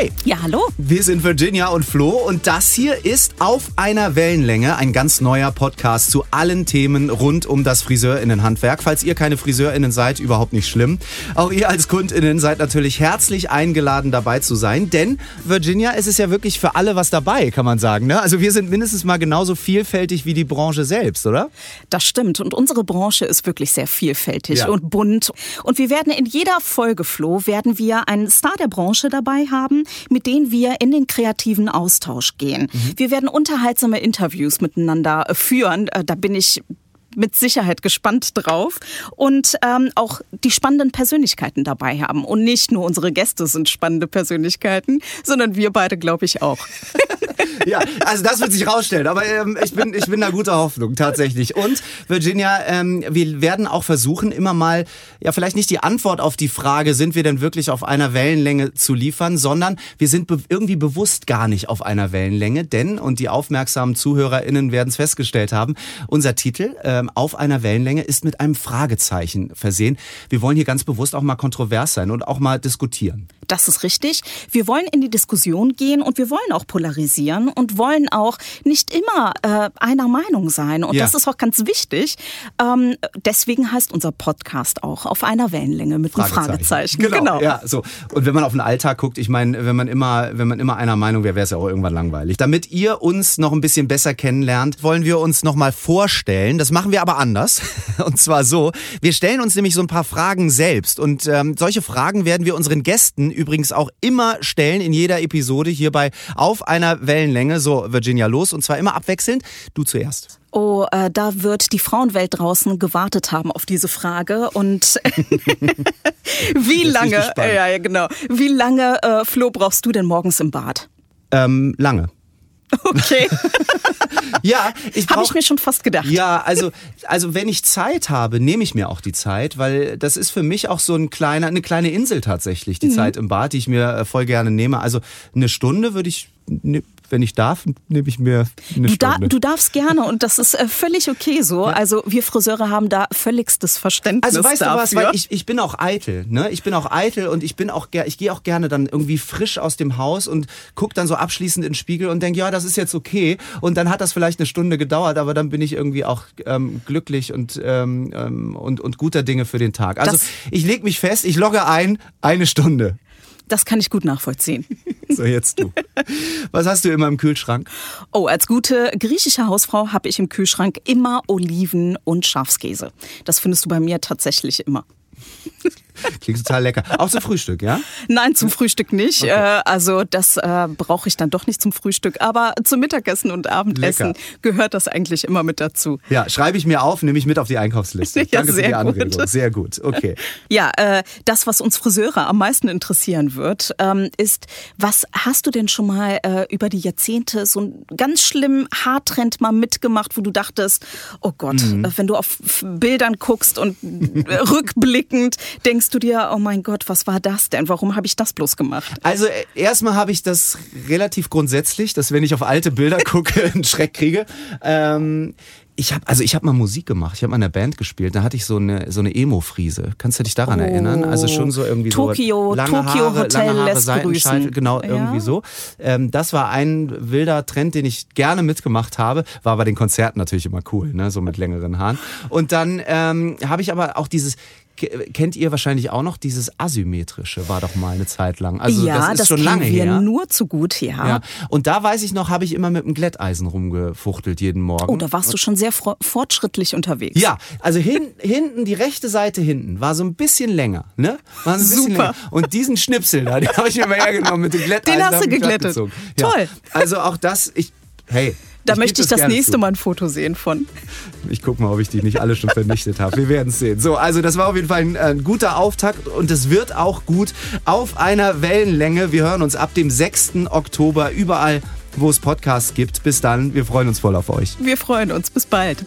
Hi. Ja, hallo. Wir sind Virginia und Flo und das hier ist Auf einer Wellenlänge, ein ganz neuer Podcast zu allen Themen rund um das Friseurinnenhandwerk. Falls ihr keine Friseurinnen seid, überhaupt nicht schlimm. Auch ihr als Kundinnen seid natürlich herzlich eingeladen dabei zu sein, denn Virginia, es ist ja wirklich für alle was dabei, kann man sagen. Ne? Also wir sind mindestens mal genauso vielfältig wie die Branche selbst, oder? Das stimmt und unsere Branche ist wirklich sehr vielfältig Ja. und bunt. Und wir werden in jeder Folge, Flo, werden wir einen Star der Branche dabei haben, mit denen wir in den kreativen Austausch gehen. Mhm. Wir werden unterhaltsame Interviews miteinander äh, führen. Äh, Da bin ich mit Sicherheit gespannt drauf und ähm, auch die spannenden Persönlichkeiten dabei haben. Und nicht nur unsere Gäste sind spannende Persönlichkeiten, sondern wir beide, glaube ich, auch. Ja, also das wird sich rausstellen, aber ähm, ich, bin, ich bin da guter Hoffnung tatsächlich. Und Virginia, ähm, wir werden auch versuchen, immer mal, ja vielleicht nicht die Antwort auf die Frage, sind wir denn wirklich auf einer Wellenlänge zu liefern, sondern wir sind be irgendwie bewusst gar nicht auf einer Wellenlänge, denn, und die aufmerksamen ZuhörerInnen werden es festgestellt haben, unser Titel ähm, auf einer Wellenlänge ist mit einem Fragezeichen versehen. Wir wollen hier ganz bewusst auch mal kontrovers sein und auch mal diskutieren. Das ist richtig. Wir wollen in die Diskussion gehen und wir wollen auch polarisieren und wollen auch nicht immer äh, einer Meinung sein. Und Ja. das ist auch ganz wichtig. Ähm, deswegen heißt unser Podcast auch auf einer Wellenlänge mit einem Fragezeichen. Genau, Ja, so. Und wenn man auf den Alltag guckt, ich meine, wenn man immer, wenn man immer einer Meinung wäre, wäre es ja auch irgendwann langweilig. Damit ihr uns noch ein bisschen besser kennenlernt, wollen wir uns noch mal vorstellen. Das machen wir aber anders. Und zwar so: Wir stellen uns nämlich so ein paar Fragen selbst. Und ähm, solche Fragen werden wir unseren Gästen übrigens auch immer stellen in jeder Episode hierbei auf einer Wellenlänge. So, Virginia, los. Und zwar immer abwechselnd. Du zuerst. Oh, äh, da wird die Frauenwelt draußen gewartet haben auf diese Frage. Und wie lange, ja, ja, genau. Wie lange, äh, Flo, brauchst du denn morgens im Bad? Ähm, lange. Okay, Ja, ich habe ich mir schon fast gedacht. Ja, also, also wenn ich Zeit habe, nehme ich mir auch die Zeit, weil das ist für mich auch so ein kleiner, eine kleine Insel tatsächlich, die Zeit im Bad, die ich mir äh, voll gerne nehme. Also eine Stunde würde ich, ne- wenn ich darf, nehme ich mir eine Du, da, Stunde. du darfst gerne und das ist äh, völlig okay so. Also wir Friseure haben da völligstes Verständnis also weißt dafür. du was, weil ich, ich bin auch eitel, ne? Ich bin auch eitel und ich bin auch ich gehe auch gerne dann irgendwie frisch aus dem Haus und guck dann so abschließend in den Spiegel und denk, ja, das ist jetzt okay. Und dann hat das vielleicht eine Stunde gedauert, aber dann bin ich irgendwie auch ähm, glücklich und, ähm, ähm, und, und guter Dinge für den Tag. Also Das- ich leg mich fest, ich logge ein, eine Stunde. Das kann ich gut nachvollziehen. So, jetzt du. Was hast du immer im Kühlschrank? Oh, als gute griechische Hausfrau habe ich im Kühlschrank immer Oliven und Schafskäse. Das findest du bei mir tatsächlich immer. Klingt total lecker. Auch zum Frühstück, ja? Nein, zum Frühstück nicht. Äh, also das äh, brauche ich dann doch nicht zum Frühstück. Aber zum Mittagessen und Abendessen Lecker. gehört das eigentlich immer mit dazu. Ja, schreibe ich mir auf, nehme ich mit auf die Einkaufsliste. Ja, Danke für sehr die Anregung. gut. Sehr gut. Okay. Ja, äh, das, was uns Friseure am meisten interessieren wird, ähm, ist, was hast du denn schon mal äh, über die Jahrzehnte so einen ganz schlimmen Haartrend mal mitgemacht, wo du dachtest, oh Gott, Mhm. äh, wenn du auf Bildern guckst und äh, rückblickend denkst du dir, oh mein Gott, was war das denn? Warum habe ich das bloß gemacht? Also äh, erstmal habe ich das relativ grundsätzlich, dass wenn ich auf alte Bilder gucke, einen Schreck kriege. Ähm, ich habe also ich habe mal Musik gemacht, ich habe mal in einer Band gespielt, da hatte ich so eine so eine Emo-Friese. Kannst du dich daran Oh. erinnern? Also schon so irgendwie Tokio- so lange Tokio Haare, Hotel lange Haare, Seitenscheitel, genau Ja. irgendwie so. Ähm, das war ein wilder Trend, den ich gerne mitgemacht habe, war bei den Konzerten natürlich immer cool, ne, so mit längeren Haaren. Und dann ähm, habe ich aber auch dieses Kennt ihr wahrscheinlich auch noch dieses asymmetrische war doch mal eine Zeit lang. Also ja, das ist schon kennen lange wir her. nur zu gut, ja. Ja, und da weiß ich noch, habe ich immer mit dem Glätteisen rumgefuchtelt jeden Morgen. Oh, da warst du schon sehr fortschrittlich unterwegs. Ja, also hin, hinten, die rechte Seite hinten war so ein bisschen länger, ne? War so ein bisschen Super. länger. Und diesen Schnipsel da, den habe ich mir mal hergenommen mit dem Glätteisen. Den hast du geglättet. Ja. Toll. Also auch das, ich, hey. Da ich möchte ich das nächste zu. Mal ein Foto sehen von. Ich guck mal, ob ich die nicht alle schon vernichtet habe. Wir werden es sehen. So, also das war auf jeden Fall ein, ein guter Auftakt und es wird auch gut auf einer Wellenlänge. Wir hören uns ab dem 6. Oktober überall, wo es Podcasts gibt. Bis dann, wir freuen uns voll auf euch. Wir freuen uns. Bis bald.